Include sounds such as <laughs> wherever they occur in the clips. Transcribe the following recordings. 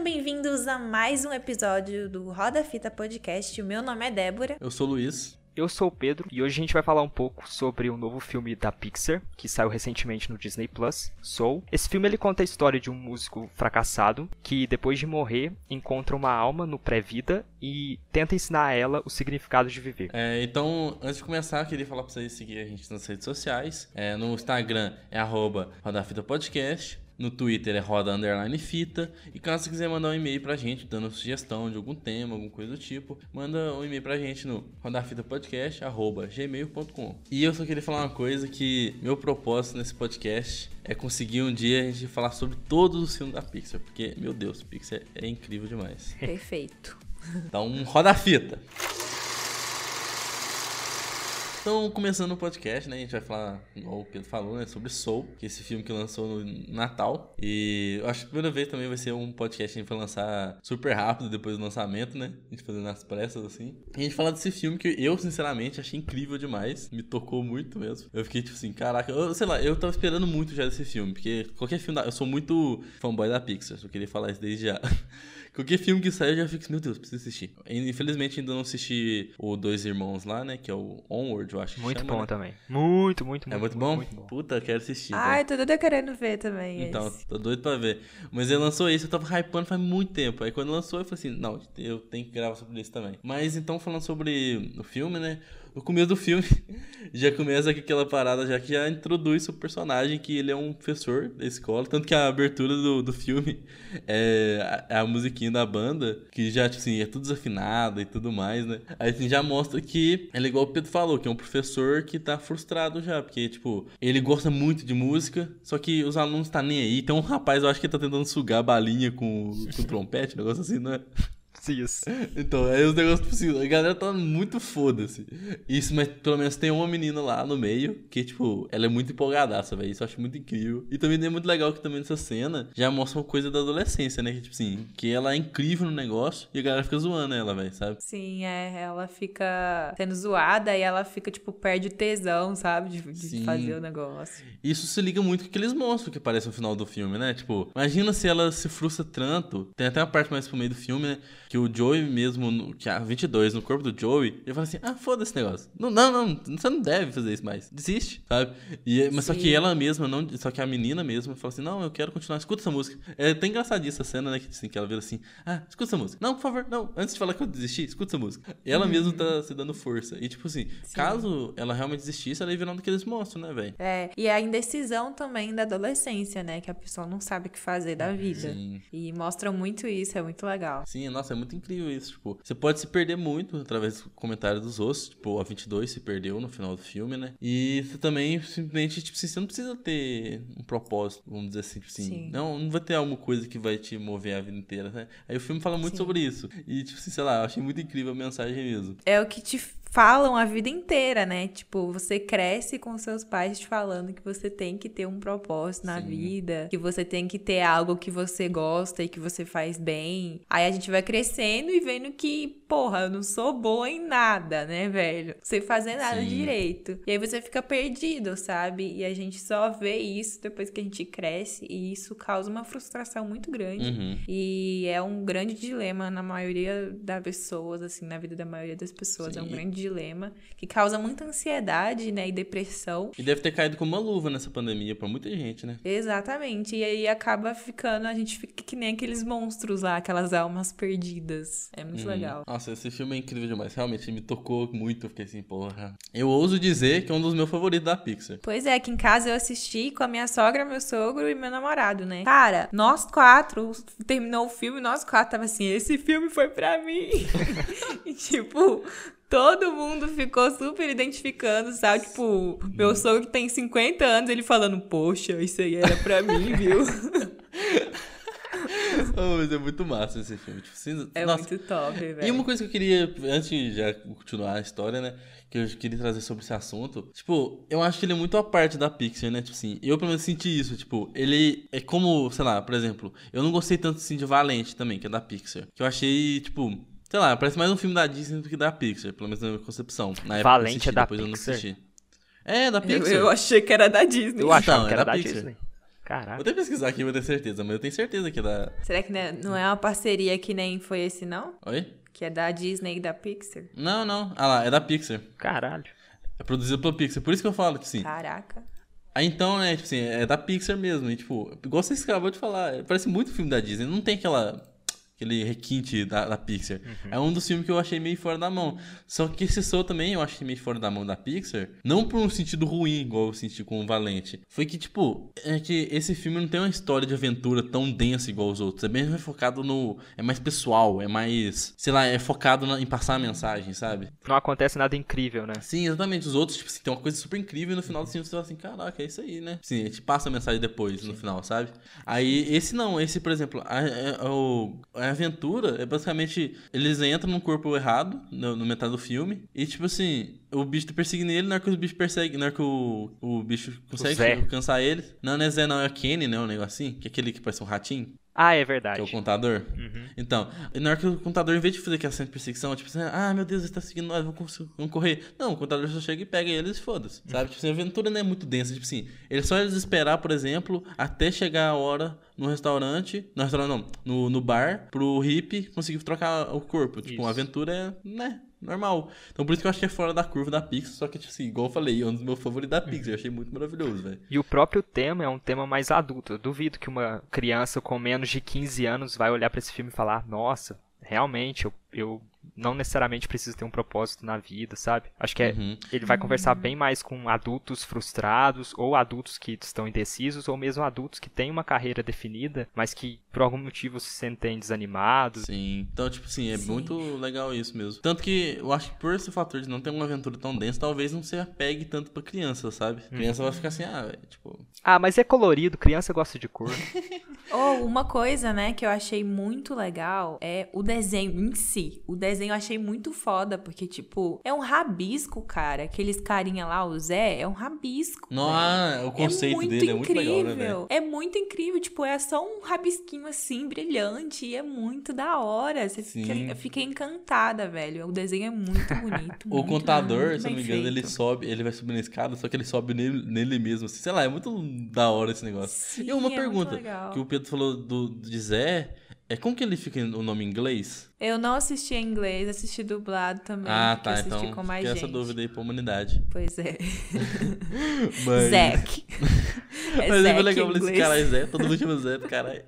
Sejam bem-vindos a mais um episódio do Roda Fita Podcast. O meu nome é Débora. Eu sou o Luiz. Eu sou o Pedro e hoje a gente vai falar um pouco sobre um novo filme da Pixar que saiu recentemente no Disney Plus, Soul. Esse filme ele conta a história de um músico fracassado que depois de morrer encontra uma alma no pré-vida e tenta ensinar a ela o significado de viver. É, então, antes de começar, eu queria falar para vocês seguir a gente nas redes sociais. É, no Instagram é arroba Podcast. No Twitter é roda underline fita. E caso você quiser mandar um e-mail pra gente, dando sugestão de algum tema, alguma coisa do tipo, manda um e-mail pra gente no rodafitapodcast.gmail.com. E eu só queria falar uma coisa que meu propósito nesse podcast é conseguir um dia a gente falar sobre todos os filmes da Pixar. Porque, meu Deus, Pixar é incrível demais. Perfeito. Então, roda a fita. Então, começando o podcast, né? A gente vai falar, igual o Pedro falou, né? Sobre Soul, que é esse filme que lançou no Natal. E eu acho que a primeira vez também vai ser um podcast que a gente vai lançar super rápido depois do lançamento, né? A gente fazendo nas pressas, assim. E a gente fala desse filme que eu, sinceramente, achei incrível demais. Me tocou muito mesmo. Eu fiquei tipo assim, caraca, eu, sei lá, eu tava esperando muito já desse filme. Porque qualquer filme da... Eu sou muito fanboy da Pixar, só queria falar isso desde já. <laughs> Qualquer filme que sai eu já fico assim, meu Deus, preciso assistir. Infelizmente ainda não assisti o Dois Irmãos lá, né? Que é o Onward, eu acho. Muito chama, bom né? também. Muito, muito, muito. É muito, bom? muito bom? Puta, quero assistir. Ai, tô doida querendo ver também. Então, esse. tô doido pra ver. Mas ele lançou esse, eu tava hypando faz muito tempo. Aí quando lançou, eu falei assim, não, eu tenho que gravar sobre isso também. Mas então, falando sobre o filme, né? No começo do filme, <laughs> já começa com aquela parada já que já introduz o personagem, que ele é um professor da escola. Tanto que a abertura do, do filme é a, é a musiquinha da banda, que já, tipo assim, é tudo desafinado e tudo mais, né? Aí assim, já mostra que ele é igual o Pedro falou, que é um professor que tá frustrado já, porque, tipo, ele gosta muito de música, só que os alunos tá nem aí. Tem um rapaz, eu acho que tá tentando sugar a balinha com, com o trompete, um negócio assim, né? Isso. Então, aí os negócios, tipo assim, a galera tá muito foda-se. Isso, mas pelo menos tem uma menina lá no meio que, tipo, ela é muito empolgadaça, velho. Isso eu acho muito incrível. E também é muito legal que também nessa cena já mostra uma coisa da adolescência, né? Que, tipo assim, que ela é incrível no negócio e a galera fica zoando ela, velho, sabe? Sim, é. Ela fica sendo zoada e ela fica, tipo, perde o tesão, sabe? De, de fazer o negócio. Isso se liga muito com o que eles mostram que aparece no final do filme, né? Tipo, imagina se ela se frustra tanto. Tem até uma parte mais pro meio do filme, né? Que o Joey mesmo, que a 22, no corpo do Joey, ele fala assim: ah, foda esse negócio. Não, não, não, você não deve fazer isso mais. Desiste, sabe? E, mas Sim. só que ela mesma, não, só que a menina mesma fala assim: não, eu quero continuar, escuta essa música. É até engraçadinha essa cena, né? Que, assim, que ela vira assim: ah, escuta essa música. Não, por favor, não, antes de falar que eu desisti, escuta essa música. Ela uhum. mesma tá se dando força. E tipo assim, Sim. caso ela realmente desistisse, ela ia virando que eles mostram, né, velho? É, e a indecisão também da adolescência, né? Que a pessoa não sabe o que fazer da vida. Sim. E mostram muito isso, é muito legal. Sim, nossa, é muito incrível isso. Tipo, você pode se perder muito através do comentário dos outros. Tipo, a 22 se perdeu no final do filme, né? E você também, simplesmente, tipo, você não precisa ter um propósito, vamos dizer assim. Tipo assim Sim. não, não vai ter alguma coisa que vai te mover a vida inteira, né? Aí o filme fala muito Sim. sobre isso. E, tipo assim, sei lá, eu achei muito incrível a mensagem mesmo. É o que te falam a vida inteira, né? Tipo, você cresce com seus pais te falando que você tem que ter um propósito na Sim. vida, que você tem que ter algo que você gosta e que você faz bem. Aí a gente vai crescendo e vendo que, porra, eu não sou boa em nada, né, velho? Sem fazer nada Sim. direito. E aí você fica perdido, sabe? E a gente só vê isso depois que a gente cresce e isso causa uma frustração muito grande. Uhum. E é um grande dilema na maioria das pessoas, assim, na vida da maioria das pessoas. Sim. É um grande dilema que causa muita ansiedade, né, e depressão. E deve ter caído como uma luva nessa pandemia para muita gente, né? Exatamente. E aí acaba ficando, a gente fica que nem aqueles monstros lá, aquelas almas perdidas. É muito hum. legal. Nossa, esse filme é incrível demais. Realmente me tocou muito. Eu fiquei assim, porra. Eu ouso dizer que é um dos meus favoritos da Pixar. Pois é, aqui em casa eu assisti com a minha sogra, meu sogro e meu namorado, né? Cara, nós quatro, terminou o filme, nós quatro tava assim, esse filme foi pra mim. <laughs> e tipo, Todo mundo ficou super identificando, sabe? Tipo, meu sogro tem 50 anos, ele falando, poxa, isso aí era pra mim, viu? <laughs> oh, mas é muito massa esse filme. Tipo, assim, é nossa. muito top, velho. E uma coisa que eu queria, antes de já continuar a história, né? Que eu queria trazer sobre esse assunto. Tipo, eu acho que ele é muito a parte da Pixar, né? Tipo assim, eu pelo menos senti isso. Tipo, ele é como, sei lá, por exemplo, eu não gostei tanto assim de Valente também, que é da Pixar. Que eu achei, tipo, Sei lá, parece mais um filme da Disney do que da Pixar, pelo menos na minha concepção. Na época Valente assisti, é da depois Pixar? eu não assisti. É, da Pixar. Eu, eu, achei que era da Disney. Eu achava então, que era, da, da Disney. Caraca. Vou até pesquisar aqui pra ter certeza, mas eu tenho certeza que é da. Será que não é- não é uma parceria que nem foi esse, não? Oi? Que é da Disney e da Pixar? Não, não. Ah lá, é da Pixar. Caralho. É produzido pela Pixar. Por isso que eu falo que sim. Caraca. Aí então, né, tipo assim, é da Pixar mesmo. E, tipo, igual você acabou de falar, é, parece muito filme da Disney. Não tem aquela. Aquele requinte da, da Pixar. É um dos filmes que eu achei meio fora da mão. Só que esse Soul também eu achei meio fora da mão da Pixar. Não por um sentido ruim, igual eu senti com o Valente. Foi que, tipo, é que esse filme não tem uma história de aventura tão densa igual os outros. É bem focado no. É mais pessoal, é mais. Sei lá, é focado na- em passar a mensagem, sabe? Não acontece nada incrível, né? Sim, exatamente. Os outros, tipo assim, tem uma coisa super incrível e no final do filme você fala assim, caraca, é isso aí, né? Sim, a gente passa a mensagem depois, no final, sabe? Aí, esse não, esse, por exemplo, a- o- a aventura é basicamente, eles entram no corpo errado, no, no metade do filme, e tipo assim, o bicho tá perseguindo ele, na hora que o bicho persegue, na hora que o, o bicho consegue alcançar ele. Não, não é Zé, não, é Kenny, né? Um negocinho, que é aquele que parece um ratinho. Ah, é Que verdade. é o contador? Então, e na hora que o contador, em vez de fazer aquela cena de perseguição, tipo assim, ah, meu Deus, ele tá seguindo nós, vamos, correr. Não, o contador só chega e pega eles e foda-se, sabe? Tipo assim, a aventura não é muito densa, tipo assim, ele só eles esperar, por exemplo, até chegar a hora no restaurante, no restaurante não, no, no bar, pro hippie conseguir trocar o corpo. Tipo, Isso. uma aventura é, né, normal. Então por isso que eu é fora da curva da Pixar, só que, tipo assim, igual eu falei, é um dos meus favoritos da Pixar, eu achei muito maravilhoso, velho. E o próprio tema é um tema mais adulto. Eu duvido que uma criança com menos de 15 anos vai olhar pra esse filme e falar: Nossa, realmente, eu, eu não necessariamente preciso ter um propósito na vida, sabe? Acho que é, Uhum. ele vai conversar bem mais com adultos frustrados, ou adultos que estão indecisos, ou mesmo adultos que têm uma carreira definida, mas que por algum motivo se sentem desanimados. Sim. Então, tipo assim, é Sim. muito legal isso mesmo. Tanto que eu acho que por esse fator de não ter uma aventura tão densa, talvez não se apegue tanto pra criança, sabe? Criança vai ficar assim, ah, velho, tipo. Ah, mas é colorido, criança gosta de cor. <laughs> Ou uma coisa, né, que eu achei muito legal é o desenho em si. O desenho eu achei muito foda, porque, tipo, é um rabisco, cara. Aqueles carinha lá, o Zé, é um rabisco. Não, velho. ah, o conceito muito dele é muito incrível. legal, né? É muito incrível, tipo, é só um rabisquinho assim, brilhante, e é muito da hora. Você fica, eu fiquei encantada, velho. O desenho é muito bonito. <laughs> O muito, contador, muito se não me engano, ele feito. sobe, ele vai subir na escada, só que ele sobe nele, nele mesmo. Assim, sei lá, é muito da hora esse negócio. Sim, e uma é pergunta que o Pedro falou do, Zé, é como que ele fica o nome em inglês? Eu não assisti em inglês, assisti dublado também. ah, tá, eu assisti então com mais gente. essa dúvida aí pra humanidade. Pois é. <laughs> Mas... Zack. <laughs> É Mas é Zack muito legal esse inglês. cara é Zé, todo mundo chama Zé, caralho.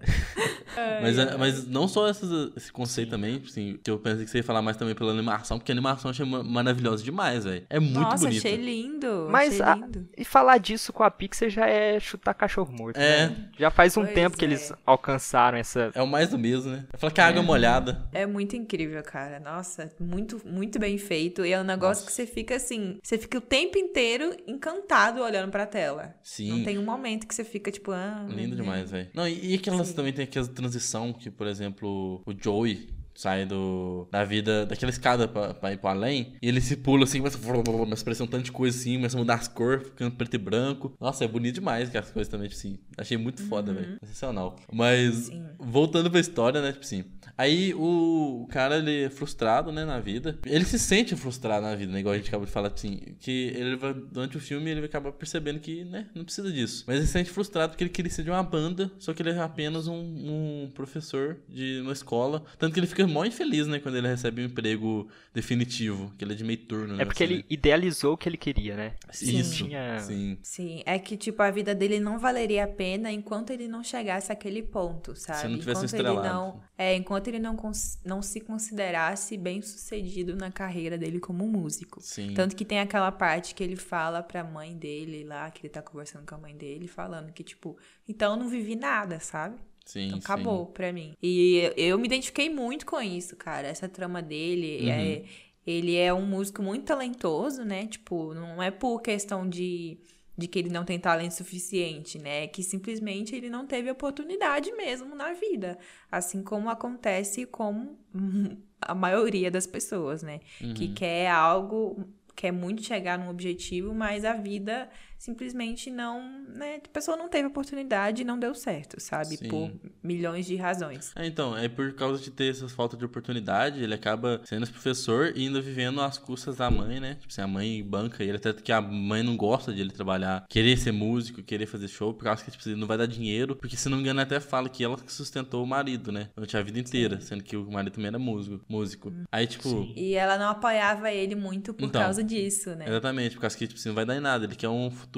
mas, é- mas não só essas- esse conceito também, assim, que eu pensei que você ia falar mais também pela animação, porque a animação eu achei ma- maravilhosa demais, velho. É muito Nossa, bonito. achei lindo. Mas achei a- lindo. E falar disso com a Pixar já é chutar cachorro morto. É. né? Já faz um Pois tempo que é. eles alcançaram essa. É o mais do mesmo, né? Eu falo que a água é molhada. É muito incrível, cara. Nossa, muito, muito bem feito. E é um negócio Nossa. que você fica assim, você fica o tempo inteiro encantado olhando pra tela. Sim. Não tem um momento que você fica tipo, ah, Lindo né? demais, velho. Não, e, e aquelas Sim. também tem aquela transição que, por exemplo, o Joey sai do, da vida, daquela escada pra, pra ir pro além, e ele se pula assim, começa, começa a aparecer um tanto de coisa assim, começa a mudar as cores, ficando preto e branco. Nossa, é bonito demais aquelas coisas também, tipo assim. Achei muito foda, velho. Sensacional. Mas, Sim. voltando pra história, né, tipo assim. Aí o cara, ele é frustrado, né, na vida. Ele se sente frustrado na vida, né, igual a gente acabou de falar, assim, que ele vai, durante o filme, ele vai acabar percebendo que, né, não precisa disso. Mas ele se sente frustrado porque ele queria ser de uma banda, só que ele é apenas um, um professor de uma escola. Tanto que ele fica mó infeliz, né, quando ele recebe um emprego definitivo, que ele é de meio turno, né. É porque assim, ele idealizou o que ele queria, né? Sim. Isso, Tinha- sim. Sim, é que tipo a vida dele não valeria a pena enquanto ele não chegasse àquele ponto, sabe? não tivesse enquanto ele estrelado. não, é, enquanto ele não cons- não se considerasse bem-sucedido na carreira dele como músico. Sim. Tanto que tem aquela parte que ele fala pra mãe dele lá, que ele tá conversando com a mãe dele, falando que tipo, então eu não vivi nada, sabe? Sim, Então sim. acabou pra mim. E eu me identifiquei muito com isso, cara. Essa trama dele Uhum. é. Ele é um músico muito talentoso, né? Tipo, não é por questão de, de que ele não tem talento suficiente, né? É que simplesmente ele não teve oportunidade mesmo na vida. Assim como acontece com <laughs> a maioria das pessoas, né? Que Uhum. quer algo, quer muito chegar num objetivo, mas a vida simplesmente não, né, a pessoa não teve oportunidade e não deu certo, sabe? Sim. Por milhões de razões. É, então, é por causa de ter essa falta de oportunidade, ele acaba sendo esse professor e ainda vivendo às custas da mãe, né? Tipo assim, a mãe banca ele, até que a mãe não gosta de ele trabalhar, querer ser músico, querer fazer show, por causa que, tipo, ele não vai dar dinheiro, porque se não me engano até fala que ela que sustentou o marido, né? Durante a vida inteira, sendo que o marido também era músico. músico. Aí, tipo... Sim. E ela não apoiava ele muito por Então, causa disso, né? Exatamente, por causa que, tipo, assim, não vai dar em nada. Ele quer um futuro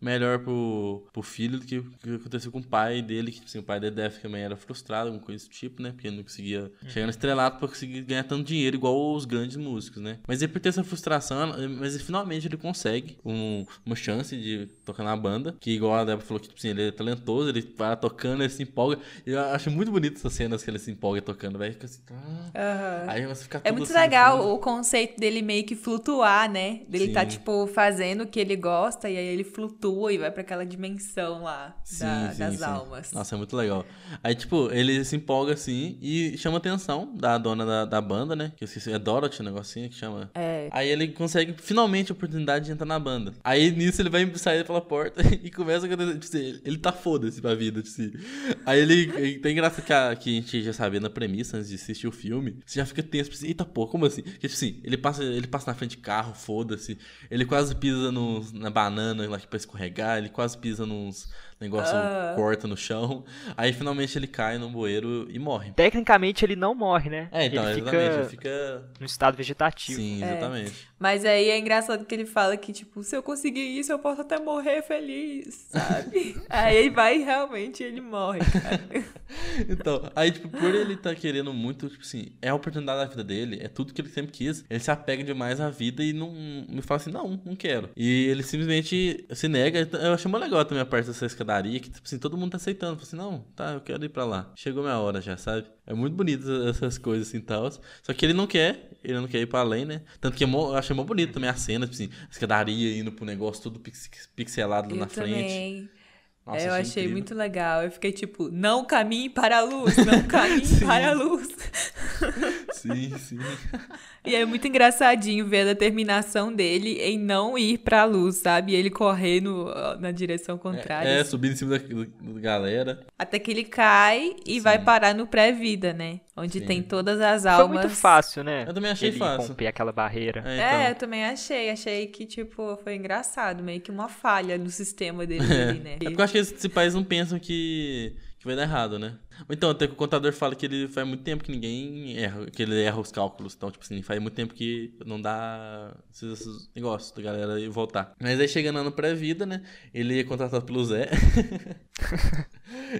melhor pro, pro filho do que o que aconteceu com o pai dele, que, assim, o pai dele deve também era frustrado, alguma coisa tipo, né? Porque ele não conseguia chegar no estrelato pra conseguir ganhar tanto dinheiro igual os grandes músicos, né? Mas ele por ter essa frustração, mas ele, finalmente ele consegue um- uma chance de tocar na banda, que igual a Débora falou que, tipo assim, ele é talentoso, ele vai lá tocando, ele se empolga. Eu acho muito bonito essas cenas que ele se empolga tocando, vai ficar assim... ah. Aham. Aí você fica É muito assim legal fundo. o conceito dele meio que flutuar, né? Dele tá, tipo, fazendo o que ele gosta e aí ele flutua e vai pra aquela dimensão lá da- Sim, sim, das sim. almas. Nossa, é muito legal. Aí, tipo, ele se empolga assim e chama a atenção da dona da, da banda, né? Que eu esqueci, é Dorothy o negocinho que chama. É. Aí ele consegue finalmente a oportunidade de entrar na banda. Aí nisso ele vai sair pela porta <laughs> e começa a acontecer. Tipo assim, ele- ele tá foda-se pra vida, tipo assim. Aí ele. Tem graça que a, que a gente já sabia na premissa antes de assistir o filme. Você já fica tenso, tipo assim, eita pô, como assim? Porque, tipo assim, ele passa, ele passa na frente de carro, foda-se. Ele quase pisa nos, na banana lá que pra escorregar, ele quase pisa nos negócios Ah. corta no chão. <laughs> Aí finalmente ele cai no bueiro e morre. Tecnicamente ele não morre, né? É, então, ele exatamente. fica Ele fica. no estado vegetativo. Sim, exatamente. Mas aí é engraçado que ele fala que, tipo, se eu conseguir isso, eu posso até morrer feliz, sabe? <laughs> aí ele vai e realmente ele morre, cara. <laughs> Então, aí, tipo, por ele tá querendo muito, tipo assim, é a oportunidade da vida dele, é tudo que ele sempre quis. Ele se apega demais à vida e não me fala assim, não, não quero. E ele simplesmente se nega. Eu achei muito legal também a parte dessa escadaria, que, tipo assim, todo mundo tá aceitando. Fala assim, não, tá, eu quero ir pra lá. Chegou minha hora já, sabe? É muito bonito essas coisas assim e tal. Só que ele não quer, ele não quer ir pra além, né? Tanto que é eu achei mó bonito também a cena, tipo assim, a escadaria indo pro negócio tudo pix- pixelado lá Eu na frente. Nossa, É, eu achei incrível. muito legal. Eu fiquei tipo, não caminhe para a luz, não <laughs> caminhe para a luz. <laughs> Sim, sim. E é muito engraçadinho ver a determinação dele em não ir pra luz, sabe? Ele correndo na direção contrária. É, assim. subindo em cima da, da galera. Até que ele cai e vai parar no pré-vida, né? Onde Sim. tem todas as Foi almas. muito fácil, né? Eu também achei ele fácil. romper aquela barreira. É, É, então. eu também achei. Achei que, tipo, foi engraçado. Meio que uma falha no sistema dele, <laughs> ali, né? É porque eu acho que esses pais não pensam que, que vai dar errado, né? Ou então, até que o contador fala que ele faz muito tempo que ninguém erra, que ele erra os cálculos. Então, tipo assim, faz muito tempo que não dá esses, esses negócios da galera ir voltar. Mas aí chegando no pré-vida, né? Ele é contratado pelo Zé. <laughs>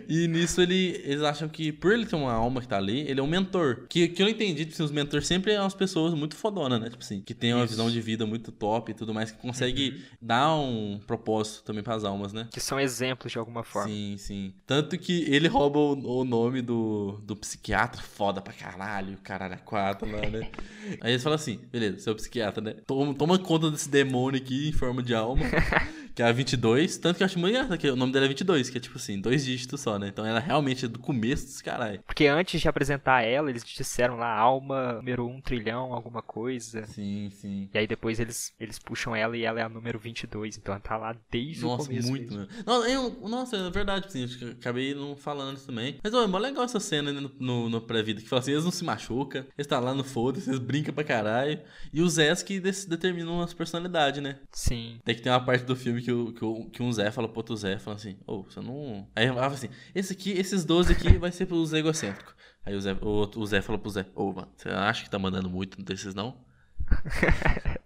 e nisso ele, eles acham que, por ele ter uma alma que tá ali, ele é um mentor. Que, que eu entendi, tipo assim, os mentores sempre são umas pessoas muito fodonas, né? Tipo assim, que tem uma Isso. visão de vida muito top e tudo mais, que consegue dar um propósito também pras almas, né? Que são exemplos de alguma forma. Sim, sim. Tanto que ele rouba o, o nome do, do psiquiatra foda pra caralho, caralho a quatro lá, né? <laughs> Aí eles falam assim, beleza, você é o psiquiatra, né? Toma, toma conta desse demônio aqui em forma de alma, <laughs> que é a 22. Tanto que eu acho muito engraçado que o nome dela é 22, que é tipo assim, dois dígitos só, né? Então ela realmente é do começo desse caralho. Porque antes de apresentar ela, eles disseram lá alma número 1 trilhão, alguma coisa. Sim, sim. E aí depois eles, eles puxam ela e ela é a número 22. Então ela tá lá desde o Nossa, começo. muito, mesmo. né? Não, eu- nossa, é verdade, assim, eu acabei não falando isso também. Mas, ó, é mó legal essa cena né, no, no, no pré-vida, que fala assim, eles não se machucam, eles tá lá no foda-se, eles brincam pra caralho. E os Zés que determinam as personalidades, né? Sim. Tem que ter uma parte do filme que, o, que, o- que um Zé fala pro outro Zé, fala assim, ô, você não... Aí ela fala assim, esse aqui, esses 12 aqui vai ser pros egocêntricos. Aí o Zé, o, o Zé falou pro Zé, ô, mano, você acha que tá mandando muito desses não? <laughs>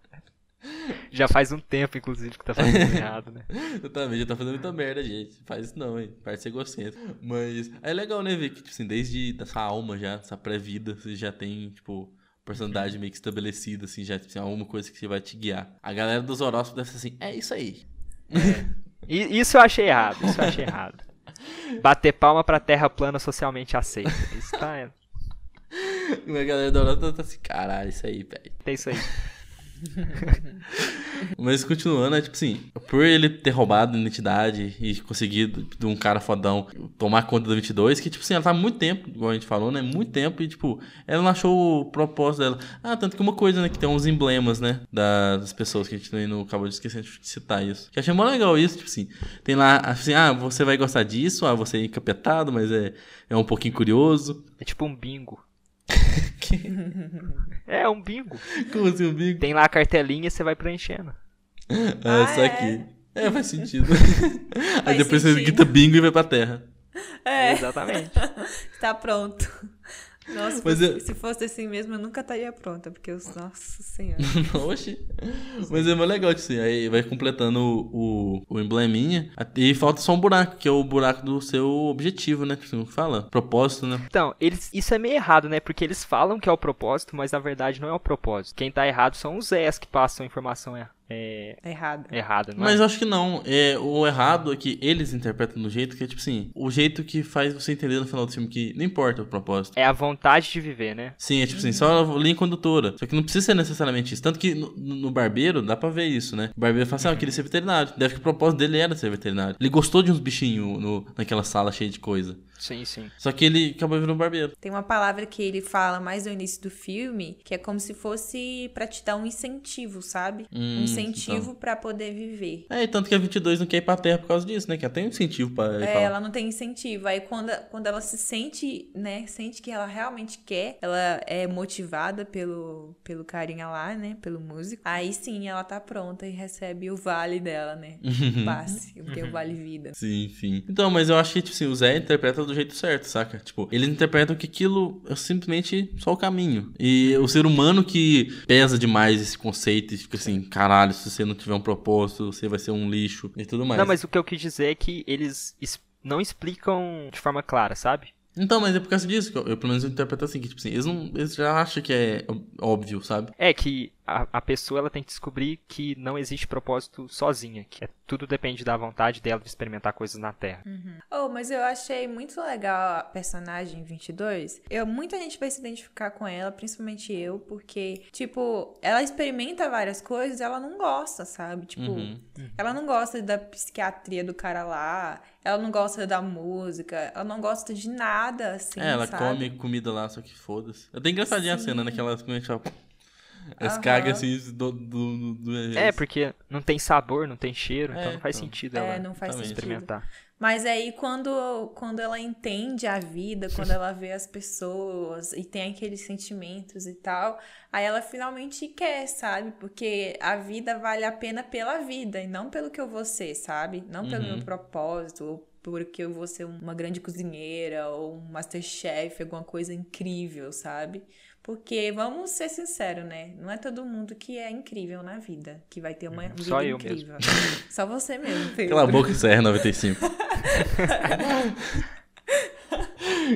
Já faz um tempo, inclusive, que tá fazendo <laughs> errado, né? Eu também, já tá fazendo muita merda, gente. Faz isso não, hein? Parece egocêntrico. Mas é legal, né, ver que, tipo assim, desde essa alma já, essa pré-vida, você já tem, tipo, personalidade meio que estabelecida, assim, já, tipo, assim, alguma coisa que você vai te guiar. A galera dos horóscopos deve ser assim, é isso aí. E isso eu achei errado, isso eu achei errado. Bater palma pra terra plana socialmente aceita. Isso tá. A galera do horóscopo tá assim, caralho, isso aí, velho. É isso aí. <laughs> Mas continuando, é tipo assim, por ele ter roubado a identidade e conseguido de um cara fodão tomar conta do 22, que tipo assim, ela tá muito tempo, igual a gente falou, né? Muito tempo e tipo, ela não achou o propósito dela. Ah, tanto que uma coisa, né? Que tem uns emblemas, né? Das pessoas que a gente não acabou de esquecer de citar isso. Que achei muito legal isso, tipo assim, tem lá, assim, ah, você vai gostar disso, ah, você é encapetado, mas é, é um pouquinho curioso. É tipo um bingo. <laughs> é, um bingo. Como assim um bingo? Tem lá a cartelinha e você vai preenchendo. Ah, Ah, só é? aqui. É, faz sentido. <laughs> Aí Faz depois você sentido. grita bingo e vai pra terra. É, Exatamente. <laughs> tá pronto. Nossa, se Mas fosse, eu- se fosse assim mesmo, eu nunca estaria pronta, porque eu. Nossa senhora. <laughs> Oxi. Mas é muito legal, tipo assim. Aí vai completando o, o, o embleminha. E falta só um buraco, que é o buraco do seu objetivo, né? Tipo assim, que fala? Propósito, né? Então, eles, isso é meio errado, né? Porque eles falam que é o propósito, mas na verdade não é o propósito. Quem tá errado são os Zés que passam a informação é, é, Errado. errada, não Mas é? eu acho que não. É, o errado é que eles interpretam do jeito que é, tipo assim, o jeito que faz você entender no final do filme que não importa o propósito. É a vontade de viver, né? Sim, é tipo assim, só a linha condutora. Só que não precisa ser necessariamente isso. Tanto que no, no barbeiro dá pra ver isso, né? O barbeiro fala assim, ah, eu queria ser veterinário. Deve que o propósito dele era ser veterinário. Ele gostou de uns bichinhos no, naquela sala cheia de coisa. Sim, sim. Só que ele acabou virando barbeiro. Tem uma palavra que ele fala mais no início do filme, que é como se fosse pra te dar um incentivo, sabe? Hum, um incentivo pra poder viver. É, e tanto que a 22 não quer ir pra terra por causa disso, né? Que ela tem um incentivo pra ir pra É, lá. ela não tem incentivo. Aí quando, quando ela se sente, né, sente que ela realmente quer, ela é motivada pelo, pelo carinha lá, né, pelo músico. Aí sim, ela tá pronta e recebe o vale dela, né? <laughs> O passe, que é o <laughs> vale vida. Sim, sim. Então, mas eu acho que, tipo assim, o Zé interpreta do jeito certo, saca? Tipo, eles interpretam que aquilo é simplesmente só o caminho. E o ser humano que pesa demais esse conceito e fica assim, caralho, se você não tiver um propósito, você vai ser um lixo e tudo mais. Não, mas o que eu quis dizer é que eles es- não explicam de forma clara, sabe? Então, mas é por causa disso que eu, eu, pelo menos eu interpreto assim, que tipo assim, eles não. Eles já acham que é óbvio, sabe? É que a, a pessoa ela tem que descobrir que não existe propósito sozinha, que é, tudo depende da vontade dela de experimentar coisas na Terra. Oh, mas eu achei muito legal a personagem 22. Eu, muita gente vai se identificar com ela, principalmente eu, porque, tipo, ela experimenta várias coisas e ela não gosta, sabe? Tipo, Uhum. ela não gosta da psiquiatria do cara lá, ela não gosta da música, ela não gosta de nada, assim, é, ela sabe? come comida lá, só que foda-se. É até engraçadinha a Sim. cena, né? Que ela simplesmente Aham. cagam assim do. do, do, do- É, porque não tem sabor, não tem cheiro, É, então não faz então. sentido É, ela não faz sentido. experimentar. Mas aí quando, quando ela entende a vida, quando <laughs> ela vê as pessoas e tem aqueles sentimentos e tal, aí ela finalmente quer, sabe? Porque a vida vale a pena pela vida e não pelo que eu vou ser, sabe? Não pelo Uhum. meu propósito, ou porque eu vou ser uma grande cozinheira ou um masterchef, alguma coisa incrível, sabe? Porque vamos ser sinceros, né? Não é todo mundo que é incrível na vida, que vai ter uma vida Uhum. Só eu incrível. Só você mesmo, <laughs> Pedro. Cala a boca, CR95. <laughs>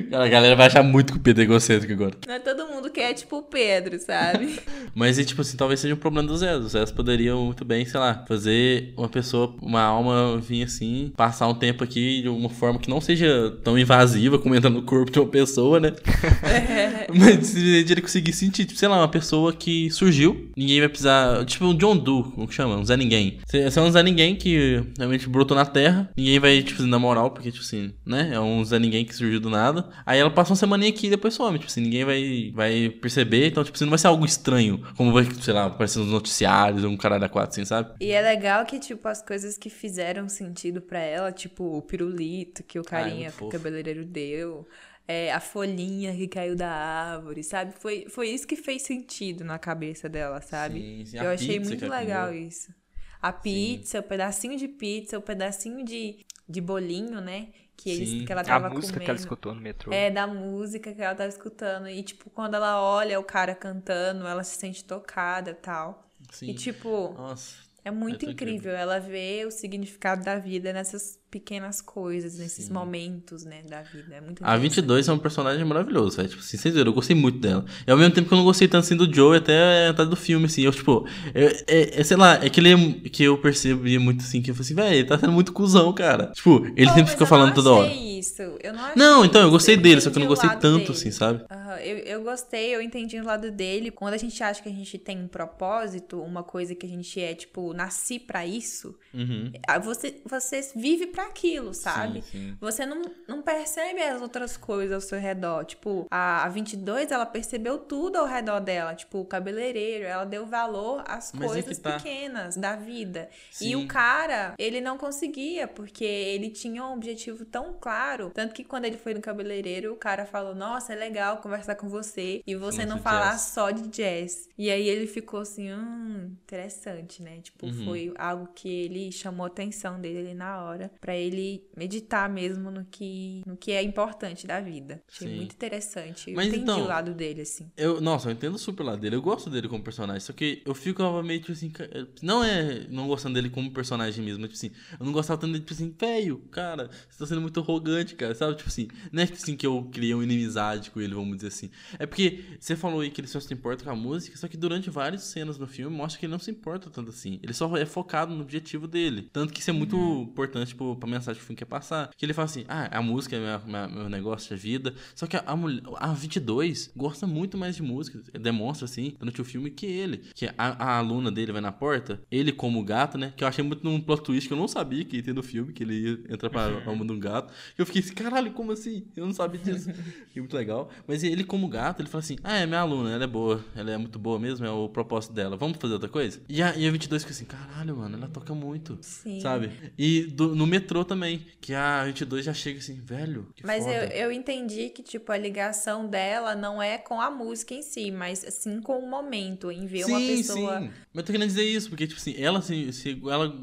Cara, a galera vai achar muito que o Pedro é egocêntrico agora. Não é todo mundo que é tipo o Pedro, sabe? <laughs> Mas, e, tipo assim, talvez seja um problema dos Zés. Os Zés poderiam muito bem, sei lá, fazer uma pessoa, uma alma vir assim, passar um tempo aqui de uma forma que não seja tão invasiva como entra no corpo de uma pessoa, né? <laughs> <laughs> Mas se ele conseguir sentir, tipo, sei lá, uma pessoa que surgiu, ninguém vai precisar. Tipo um John Doe, como que chama? Um Zé Ninguém. Você é um Zé Ninguém que realmente brotou na Terra, ninguém vai, tipo assim, na moral, porque, tipo assim, né? É um Zé Ninguém que surgiu do nada. Aí ela passa uma semaninha aqui e depois some, tipo assim, ninguém vai, vai perceber, então, tipo assim, não vai ser algo estranho, como vai, sei lá, aparecer nos noticiários, um caralho da quatro, assim, sabe? E é legal que, tipo, as coisas que fizeram sentido pra ela, tipo, o pirulito que o carinha, que o cabeleireiro deu, é, a folhinha que caiu da árvore, sabe? Foi, foi isso que fez sentido na cabeça dela, sabe? Sim, sim, a Eu achei muito legal comeu. isso. A pizza, o pedacinho de pizza, o pedacinho de, de bolinho, né? Que, eles, Sim. que ela A tava música comendo. que ela escutou no metrô. É, da música que ela tava escutando. E, tipo, quando ela olha o cara cantando, ela se sente tocada e tal. Sim. E, tipo, Nossa. é muito tão incrível. Ela vê o significado da vida nessas pequenas coisas, nesses momentos, né, da vida. É muito A interessante. 22 é um personagem maravilhoso, velho. Tipo, assim, vocês viram, eu gostei muito dela. E ao mesmo tempo que eu não gostei tanto assim do Joe, até até do filme, assim. Eu, tipo, é, é- é, sei lá, é que ele é- que eu percebi muito assim, que eu falei assim, velho, ele tá sendo muito cuzão, cara. Tipo, ele Oh, sempre fica falando toda hora. isso. Eu não achei Não, então, eu gostei dele, só que eu não gostei tanto, dele. assim, sabe? Aham, eu, eu gostei, eu entendi o lado dele. Quando a gente acha que a gente tem um propósito, uma coisa que a gente é, tipo, nasci pra isso, Uhum. você, você vive pra aquilo, sabe? Sim, sim. Você não, não percebe as outras coisas ao seu redor. Tipo, a, a 22, ela percebeu tudo ao redor dela. Tipo, o cabeleireiro, ela deu valor às Mas é coisas tá. pequenas da vida. E Sim. o cara, ele não conseguia, porque ele tinha um objetivo tão claro. Tanto que quando ele foi no cabeleireiro, o cara falou: Nossa, é legal conversar com você. E você não falar jazz. só de jazz. E aí ele ficou assim: Hum, interessante, né? Tipo, Uhum. foi algo que ele chamou a atenção dele na hora. Pra ele meditar mesmo no que, no que é importante da vida. Achei Sim. muito interessante. Eu Mas entendi então- o lado dele, assim. Eu, nossa, eu entendo super o lado dele. Eu gosto dele como personagem. Só que eu ficava meio tipo assim. ca- Não é não gostando dele como personagem mesmo, mas tipo assim. Eu não gostava tanto dele, tipo assim, velho, cara, você tá sendo muito arrogante, cara, sabe? Tipo assim. Não é tipo assim que eu criei uma inimizade com ele, vamos dizer assim. É porque você falou aí que ele só se importa com a música, só que durante várias cenas no filme mostra que ele não se importa tanto assim. Ele só é focado no objetivo dele. Tanto que isso é muito importante tipo, pra mensagem que o filme quer passar. Que ele fala assim: ah, a música é minha- minha- meu negócio, é vida. Só que a, a, mulher, a 22 gosta muito mais de música. Demonstra, assim, durante o filme, que ele. Que a, a aluna dele vai na porta, ele como gato, né? Que eu achei muito num plot twist que eu não sabia que ia ter no filme, que ele ia entrar pra alma de um gato. Que eu fiquei assim, caralho, como assim? Eu não sabia disso. Fiquei <laughs> muito legal. Mas ele, como gato, ele fala assim: ah, é minha aluna, ela é boa. Ela é muito boa mesmo, é o propósito dela. Vamos fazer outra coisa? E a, e a 22 fica assim: caralho, mano, ela toca muito. Sim. Sabe? E do- no metrô também, que a 22 já chega assim, velho. Mas eu, foda. eu entendi que, tipo, a ligação dela não é com a música em si, mas sim com o momento, em ver uma pessoa. Sim. Mas eu tô querendo dizer isso, porque, tipo assim, ela se, se ela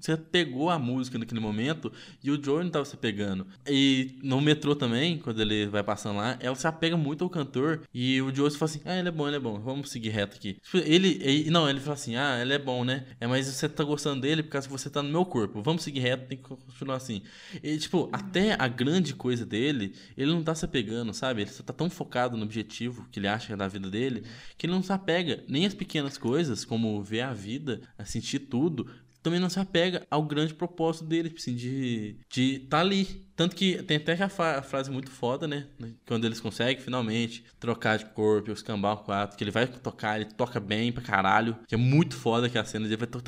você pegou a música naquele momento e o Joey não tava se pegando. E no metrô também, quando ele vai passando lá, ela se apega muito ao cantor e o Joey fala assim: Ah, ele é bom, ele é bom, vamos seguir reto aqui. Tipo, ele, ele- Não, ele fala assim: Ah, ele é bom, né? É, mas você tá gostando dele por causa que você tá no meu corpo. Vamos seguir reto, tem que continuar assim. E, tipo, até a grande coisa dele, ele não tá se apegando, sabe? Ele só tá tão focado no objetivo que ele acha é da vida dele, que ele não se apega nem às pequenas coisas, como ver a vida, sentir tudo, também não se apega ao grande propósito dele, tipo assim, de de tá ali. Tanto que tem até a, frase muito foda, né? Quando eles conseguem finalmente trocar de corpo, os cambal 4, que ele vai tocar, ele toca bem pra caralho, que é muito foda que a cena dele vai to-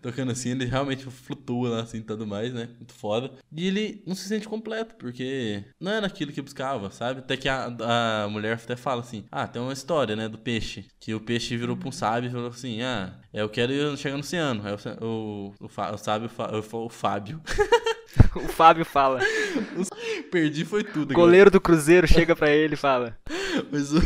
tocando assim, ele realmente flutua lá assim, tudo mais, né? Muito foda. E ele não se sente completo, porque não era aquilo que buscava, sabe? Até que a, a mulher até fala assim: Ah, tem uma história, né, do peixe. Que o peixe virou pra um sábio e falou assim: Ah, eu quero ir chegar no oceano. Aí o, o, o, o sábio, o, Fábio. <laughs> O Fábio fala. <laughs> Perdi foi tudo. Goleiro do Cruzeiro chega pra ele e fala. Mas o,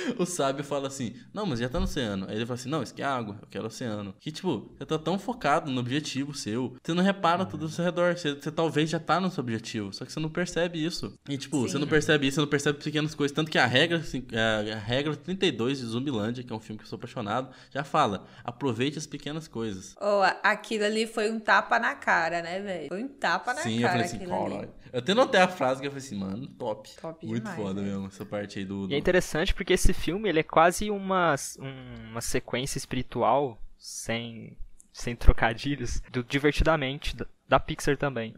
<laughs> o sábio fala assim: Não, mas já tá no oceano. Aí ele fala assim: Não, isso aqui é água, eu quero oceano. Que tipo, você tá tão focado no objetivo seu, você não repara tudo ao seu redor. Você, você talvez já tá no seu objetivo, só que você não percebe isso. E tipo, você Sim. não percebe isso, você não percebe pequenas coisas. Tanto que a regra, assim, a, a regra 32 de Zumbilândia, que é um filme que eu sou apaixonado, já fala: aproveite as pequenas coisas. Ou a- aquilo ali foi um tapa na cara, né, velho? Foi um tapa na Sim, eu cara falei assim, aquilo ali. caralho. Eu até notei a frase que eu falei assim, mano, top. Top Muito demais, foda velho. mesmo, essa parte aí do. E é do... interessante porque esse filme ele é quase uma, um- uma sequência espiritual, sem, sem trocadilhos, do Divertidamente, da, da Pixar também.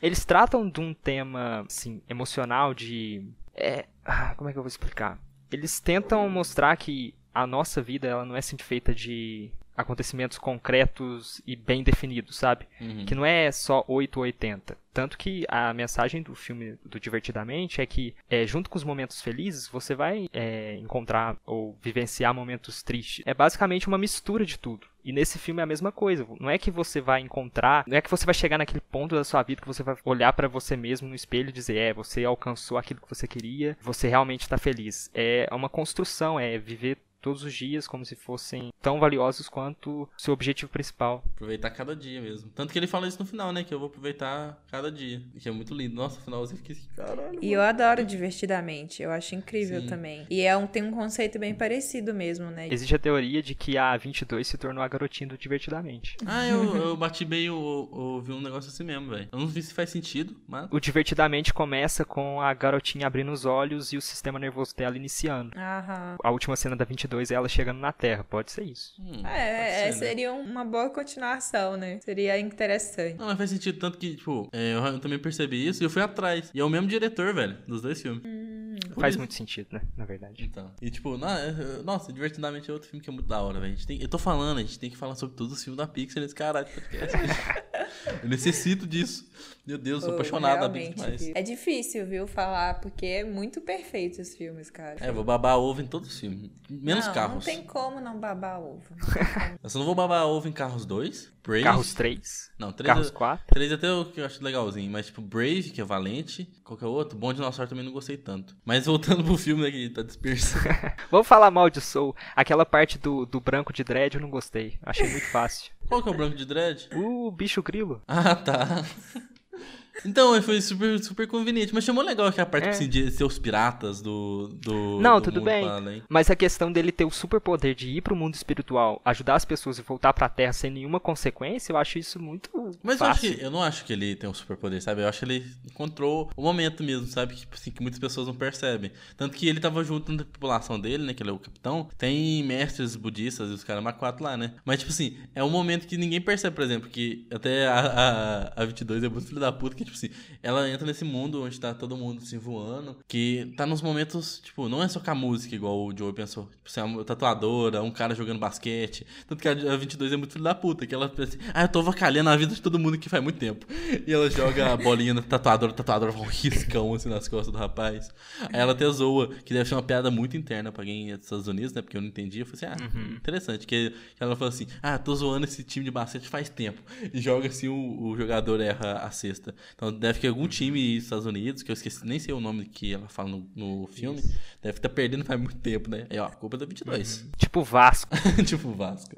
Eles tratam de um tema, assim, emocional, de... É, ah, como é que eu vou explicar? Eles tentam mostrar que a nossa vida ela não é assim, feita de acontecimentos concretos e bem definidos, sabe? Uhum. que não é só 8 ou 80. Tanto que a mensagem do filme do Divertidamente é que, é, junto com os momentos felizes, você vai é, encontrar ou vivenciar momentos tristes. É basicamente uma mistura de tudo. E nesse filme é a mesma coisa. Não é que você vai encontrar, não é que você vai chegar naquele ponto da sua vida que você vai olhar pra você mesmo no espelho e dizer, é, você alcançou aquilo que você queria, você realmente está feliz. É uma construção, é viver todos os dias como se fossem tão valiosos quanto o seu objetivo principal. Aproveitar cada dia mesmo. Tanto que ele fala isso no final, né? Que eu vou aproveitar cada dia. Que é muito lindo. Nossa, no finalzinho eu fiquei assim, caralho. E eu adoro Divertidamente, eu acho incrível Sim. também. E é um, tem um conceito bem parecido mesmo, né? Existe a teoria de que a 22 se tornou a garotinha do Divertidamente. Ah, eu, <laughs> eu bati bem, eu, eu ouvi um negócio assim mesmo, velho. Eu não vi se faz sentido, mas. O Divertidamente começa com a garotinha abrindo os olhos e o sistema nervoso dela iniciando. Aham. A última cena da 22 2 é ela chegando na Terra. Pode ser isso. Hum, É, é, ser, né? seria uma boa continuação, né? Seria interessante. Não, mas faz sentido, tanto que, tipo, é, eu, também percebi isso e eu fui atrás. E é o mesmo diretor, velho, dos dois filmes. Por Faz isso. muito sentido, né? Na verdade. Então. E tipo, na- é, nossa, Divertidamente é outro filme que é muito da hora, velho. A gente tem- Eu tô falando, a gente tem que falar sobre todos os filmes da Pixar nesse caralho de podcast. <laughs> eu necessito disso. Meu Deus, eu sou Pô, apaixonado da Pixar realmente, demais. É difícil, viu, falar, porque é muito perfeito os filmes, cara. É, eu vou babar ovo em todos os filmes. Menos não, carros. Não tem como não babar ovo. <laughs> Eu só não vou babar ovo em Carros 2, Brave. Carros 3, Não, 3 Carros eu... 4. 3 até eu, que eu acho legalzinho, mas tipo, Brave, que é valente, qualquer outro, Bom Dinossauro também não gostei tanto. Mas voltando pro filme, né, que tá disperso. <laughs> Vamos falar mal de Soul. Aquela parte do, do branco de dread eu não gostei. Achei muito fácil. Qual que é o branco de dread? O bicho grilo. Ah, tá. Então, foi super, super conveniente. Mas chamou legal que a parte É. assim, de ser os piratas do. do Não, do tudo bem. para. Mas a questão dele ter o superpoder de ir pro mundo espiritual, ajudar as pessoas e voltar pra Terra sem nenhuma consequência, eu acho isso muito Mas eu, acho fácil. que, eu não acho que ele tem um superpoder, sabe? Eu acho que ele encontrou o momento mesmo, sabe? Que, tipo assim, que muitas pessoas não percebem. Tanto que ele tava junto na tripulação dele, né? Que ele é o capitão. Tem mestres budistas e os caras quatro lá, né? Mas, tipo assim, é um momento que ninguém percebe, por exemplo, que até a, a, a 22 é muito filho da puta, que, tipo assim, ela entra nesse mundo onde tá todo mundo assim voando, que tá nos momentos, tipo, não é só com a música, igual o Joe pensou. Tipo assim, uma tatuadora, um cara jogando basquete. Tanto que a a 22 é muito filho da puta, que ela pensa assim, ah, eu tô avacalhando a vida de todo mundo que faz muito tempo. E ela joga a bolinha na tatuadora, a tatuadora faz um riscão assim nas costas do rapaz. Aí ela até zoa, que deve ser uma piada muito interna pra quem é dos Estados Unidos, né? Porque eu não entendi. Eu falei assim, ah, interessante. Que que ela falou assim, ah, tô zoando esse time de basquete faz tempo. E joga assim, o, o jogador erra a cesta. Então deve que algum time dos Estados Unidos, que eu esqueci, nem sei o nome que ela fala no, no filme, deve estar perdendo faz muito tempo, né? É, ó, a culpa é da 22. Tipo Vasco. <laughs> tipo Vasco.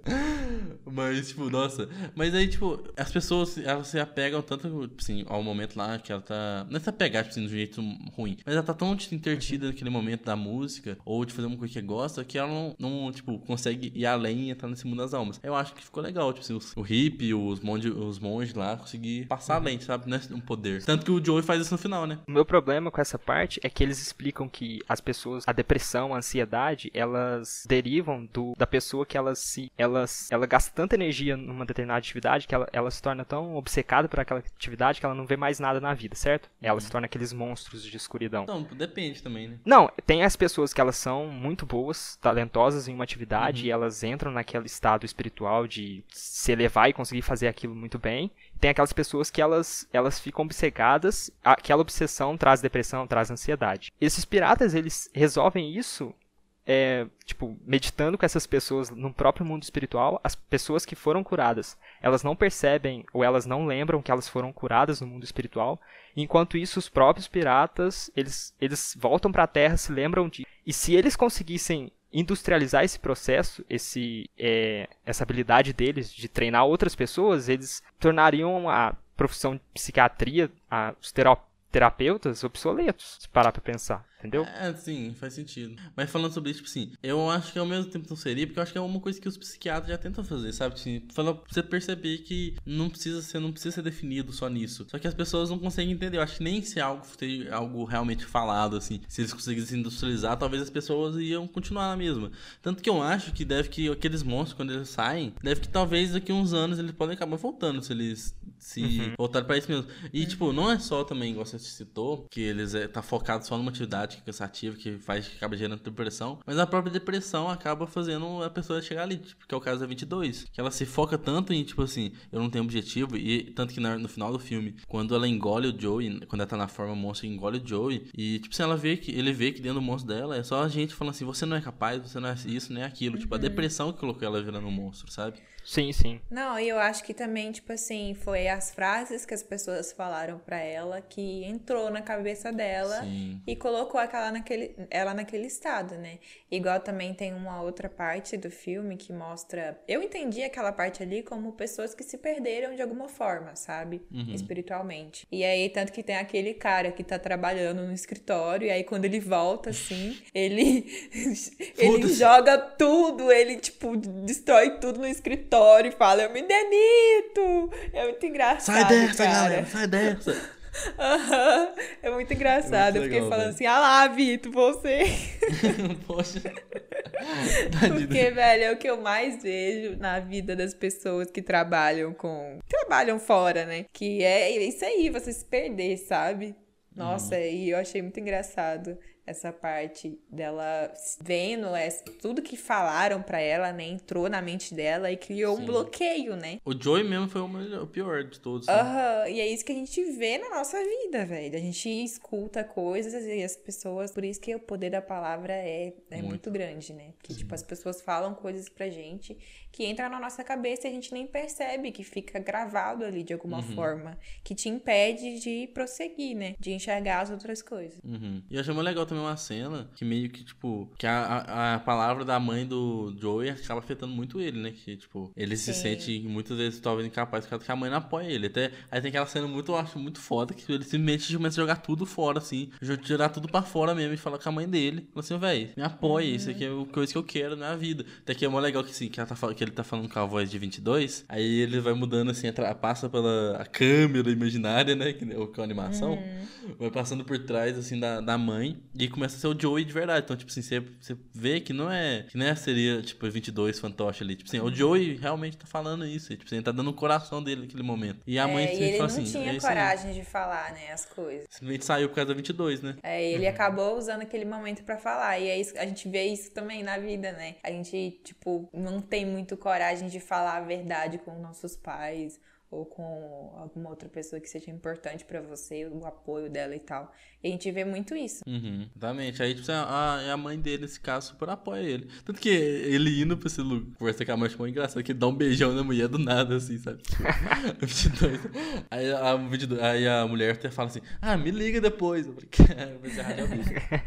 Mas, tipo, nossa. Mas aí, tipo, as pessoas, elas se apegam tanto, assim, ao momento lá que ela tá. Não é se apegar, tipo assim, de um jeito ruim. Mas ela tá tão tipo, intertida naquele momento da música, ou de fazer uma coisa que gosta, que ela não, não, tipo, consegue ir além e entrar nesse mundo das almas. Eu acho que ficou legal, tipo assim, os- o hippie, os monges, os monges lá, conseguir passar além, sabe? Não é um poder. Tanto que o Joey faz isso no final, né? O meu problema com essa parte é que eles explicam que as pessoas, a depressão, a ansiedade, elas derivam do da pessoa que elas se elas ela gasta tanta energia numa determinada atividade que ela, ela se torna tão obcecada por aquela atividade que ela não vê mais nada na vida, certo? Ela se torna aqueles monstros de escuridão. Então, depende também, né? Não, tem as pessoas que elas são muito boas, talentosas em uma atividade e elas entram naquele estado espiritual de se elevar e conseguir fazer aquilo muito bem. Tem aquelas pessoas que elas, elas ficam obcecadas, aquela obsessão traz depressão, traz ansiedade. Esses piratas, eles resolvem isso é, tipo, meditando com essas pessoas no próprio mundo espiritual, as pessoas que foram curadas, elas não percebem ou elas não lembram que elas foram curadas no mundo espiritual. Enquanto isso, os próprios piratas, eles, eles voltam para a Terra, se lembram de. E se eles conseguissem industrializar esse processo, esse, é, essa habilidade deles de treinar outras pessoas, eles tornariam a profissão de psiquiatria, a, os terau- terapeutas obsoletos, se parar pra pensar, entendeu? É, sim, faz sentido. Mas falando sobre isso, tipo assim, eu acho que ao mesmo tempo não seria, porque eu acho que é uma coisa que os psiquiatras já tentam fazer, sabe? Assim, fala pra você perceber que não precisa ser, não precisa ser definido só nisso. Só que as pessoas não conseguem entender. Eu acho que nem se algo ter algo realmente falado, assim, se eles conseguissem industrializar, talvez as pessoas iam continuar na mesma. Tanto que eu acho que deve que aqueles monstros, quando eles saem, deve que talvez daqui uns anos eles podem acabar voltando se eles se voltarem pra isso mesmo. E, tipo, não é só também, igual você citou, que eles é, tá focado só numa atividade que é cansativa, que faz que acaba gerando depressão, mas a própria depressão acaba fazendo a pessoa chegar ali, tipo, que é o caso da 22, que ela se foca tanto em, tipo assim, eu não tenho objetivo, e tanto que no final do filme, quando ela engole o Joey, quando ela tá na forma monstro, engole o Joey, e, tipo assim, ela vê que, ele vê que dentro do monstro dela é só a gente falando assim, você não é capaz, você não é isso, nem aquilo, tipo, a depressão que colocou ela virando um monstro, sabe? Sim, sim. Não, e eu acho que também, tipo assim, foi as frases que as pessoas falaram pra ela que entrou na cabeça dela Sim. e colocou aquela naquele, ela naquele estado, né? Igual também tem uma outra parte do filme que mostra. Eu entendi aquela parte ali como pessoas que se perderam de alguma forma, sabe? Espiritualmente. E aí, tanto que tem aquele cara que tá trabalhando no escritório, e aí quando ele volta, assim, <laughs> ele. <laughs> ele joga tudo, ele, tipo, destrói tudo no escritório e fala: Eu me demito! É muito engraçado. Sai dessa, cara. galera, sai dessa! <laughs> Aham. É muito engraçado. É muito eu fiquei legal, falando velho. assim: ah lá, Vitor, você. <laughs> Poxa. Porque, velho, é o que eu mais vejo na vida das pessoas que trabalham com. trabalham fora, né? Que é isso aí, você se perder, sabe? Nossa, uhum. e eu achei muito engraçado essa parte dela vendo é, tudo que falaram para ela, né? Entrou na mente dela e criou Sim. um bloqueio, né? O Joey mesmo foi o, pior de todos. Né? Né? uhum. e é isso que a gente vê na nossa vida, velho. A gente escuta coisas e as pessoas. Por isso que o poder da palavra é, é muito. muito grande, né? Porque, Sim. tipo, as pessoas falam coisas pra gente que entram na nossa cabeça e a gente nem percebe, que fica gravado ali de alguma uhum. forma. Que te impede de prosseguir, né? De enxergar as outras coisas. Uhum. E eu achei muito legal também uma cena que meio que, tipo, que a, a, a palavra da mãe do Joey acaba afetando muito ele, né? Que, tipo, ele Sim. se sente muitas vezes talvez incapaz porque a mãe não apoia ele. Até aí tem aquela cena muito, eu acho, muito foda, que ele simplesmente começa a jogar tudo fora, assim, tirar tudo pra fora mesmo e falar com a mãe dele. Fala assim, velho, me apoia, uhum. isso aqui é a coisa que eu quero na vida. Até que é mó legal que, assim, que, tá, que ele tá falando com a voz de 22, aí ele vai mudando, assim, passa pela câmera imaginária, né? Que, ou com a animação, uhum. vai passando por trás, assim, da, da mãe e começa a ser o Joey de verdade. Então, tipo assim, você, você vê que não é. Que não é seria, tipo, 22 fantoche ali. Tipo assim, o Joey realmente tá falando isso. Tipo assim, ele tá dando o coração dele naquele momento. E a é, mãe e ele fala assim. Ele não tinha é coragem de falar, né, as coisas. Simplesmente saiu por causa da 22, né? É, ele uhum. acabou usando aquele momento para falar. E é isso, a gente vê isso também na vida, né? A gente, tipo, não tem muito coragem de falar a verdade com nossos pais ou com alguma outra pessoa que seja importante para você, o apoio dela e tal. E a gente vê muito isso. Uhum, exatamente. Aí, tipo, a, a mãe dele, nesse caso, super apoia ele. Tanto que ele indo pra esse lugar, conversar com a mãe, ficou engraçado, que ele dá um beijão na mulher do nada, assim, sabe? <laughs> 22. aí, a, 22, aí a mulher até fala assim, ah, me liga depois. Eu falei, cara, você É.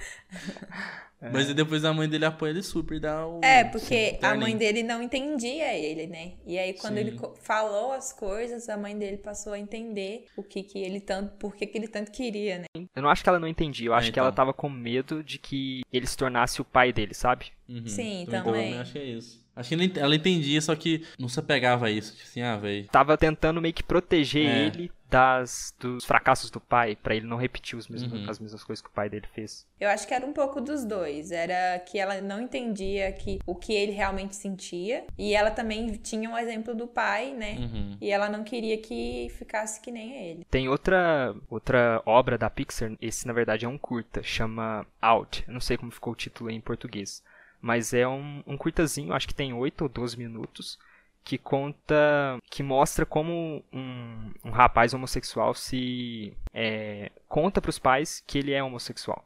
<laughs> Mas depois a mãe dele apoia ele super dá o. É, porque a mãe dele não entendia ele, né? E aí, quando Sim. ele falou as coisas, a mãe dele passou a entender o que, que ele tanto. Por que, que ele tanto queria, né? Eu não acho que ela não entendia, eu acho é, que ela então. tava com medo de que ele se tornasse o pai dele, sabe? Uhum. Sim, também. Acho que é isso. Acho que ela entendia, só que não se apegava a isso. Tipo assim, ah, velho. Tava tentando meio que proteger é. ele das dos fracassos do pai, para ele não repetir os mesmos, uhum. as mesmas coisas que o pai dele fez. Eu acho que era um pouco dos dois. Era que ela não entendia que o que ele realmente sentia. E ela também tinha um exemplo do pai, né? Uhum. E ela não queria que ficasse que nem ele. Tem outra, outra obra da Pixar, esse na verdade é um curta, chama Out. Eu não sei como ficou o título em português mas é um, um curtazinho, acho que tem 8 ou 12 minutos, que conta, que mostra como um, um rapaz homossexual se é, conta para os pais que ele é homossexual.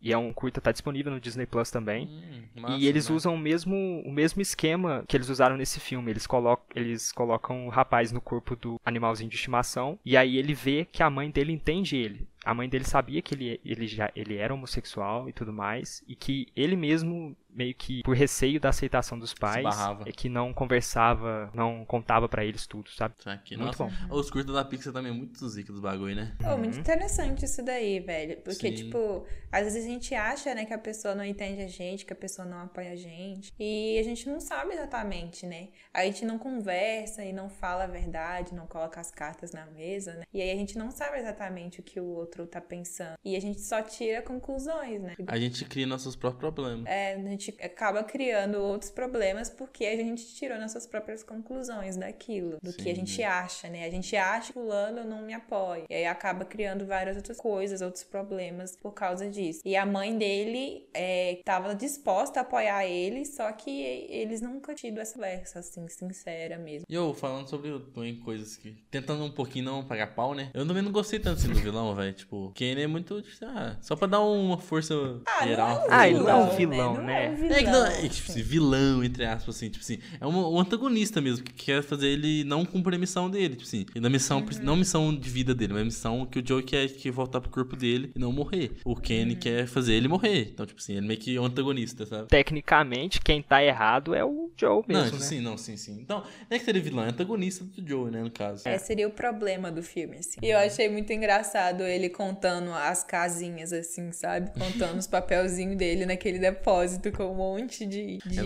E é um curta, tá disponível no Disney Plus também. Hum, massa, e eles né? usam o mesmo, o mesmo esquema que eles usaram nesse filme. Eles, colocam, eles colocam o rapaz no corpo do animalzinho de estimação. E aí ele vê que a mãe dele entende ele a mãe dele sabia que ele, ele já ele era homossexual e tudo mais e que ele mesmo meio que por receio da aceitação dos pais é que não conversava não contava para eles tudo sabe? Aqui, muito nossa, bom. Os curtos da Pixar também é muito zica dos bagulho né? Oh, muito interessante isso daí velho. Porque Sim. tipo às vezes a gente acha né que a pessoa não entende a gente que a pessoa não apoia a gente. E a gente não sabe exatamente né? A gente não conversa e não fala a verdade não coloca as cartas na mesa né? E aí a gente não sabe exatamente o que o outro outro tá pensando. E a gente só tira conclusões, né? A gente cria nossos próprios problemas. É, a gente acaba criando outros problemas porque a gente tirou nossas próprias conclusões daquilo, do Sim. que a gente acha, né? A gente acha que fulano não me apoia. E aí acaba criando várias outras coisas, outros problemas por causa disso. E a mãe dele é, tava disposta a apoiar ele, só que eles nunca tido essa conversa, assim, sincera mesmo. E eu, falando sobre também coisas que... Tentando um pouquinho não pagar pau, né? Eu também não gostei tanto assim do vilão, velho. Tipo, Kane é muito. Ah, só pra dar uma força ah, geral. ah, ele não é um vilão, né? Né? É, que não, é, tipo assim, vilão, entre aspas, assim, tipo assim. É um, um, antagonista mesmo, que quer fazer ele não cumprir a missão dele, tipo assim. E na missão, uhum. não missão de vida dele, mas a missão que o Joe quer que voltar pro corpo dele e não morrer. O Kenny uhum. quer fazer ele morrer. Então, tipo assim, ele meio que é um antagonista, sabe? Tecnicamente, quem tá errado é o Joe mesmo. Não, né? sim, não, sim, sim. Então, não é que seria vilão, é antagonista do Joe, né, no caso. É, seria o problema do filme, assim. E eu achei muito engraçado ele contando as casinhas, assim, sabe? Contando os papelzinhos dele naquele depósito com um monte de, de,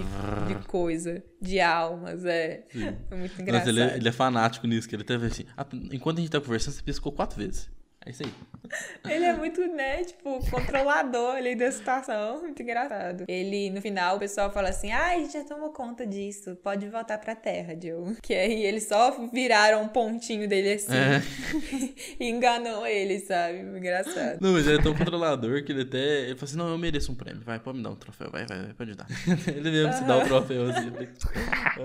de coisa, de almas, é. Foi muito engraçado. Mas ele é, ele é fanático nisso, que ele teve assim. Enquanto a gente tá conversando, você piscou quatro vezes. É isso aí. Ele é muito, né, tipo, controlador ali da situação. Muito engraçado. Ele, no final, o pessoal fala assim: ah, a gente já tomou conta disso. Pode voltar pra terra, Joe. Que aí eles só viraram um pontinho dele assim. É. <laughs> e enganou ele, sabe? Engraçado. Não, mas ele é tão controlador que ele até. Ele fala assim: não, eu mereço um prêmio. Vai, pode me dar um troféu. Vai, vai, vai pode dar. <laughs> ele mesmo se dá o troféu assim.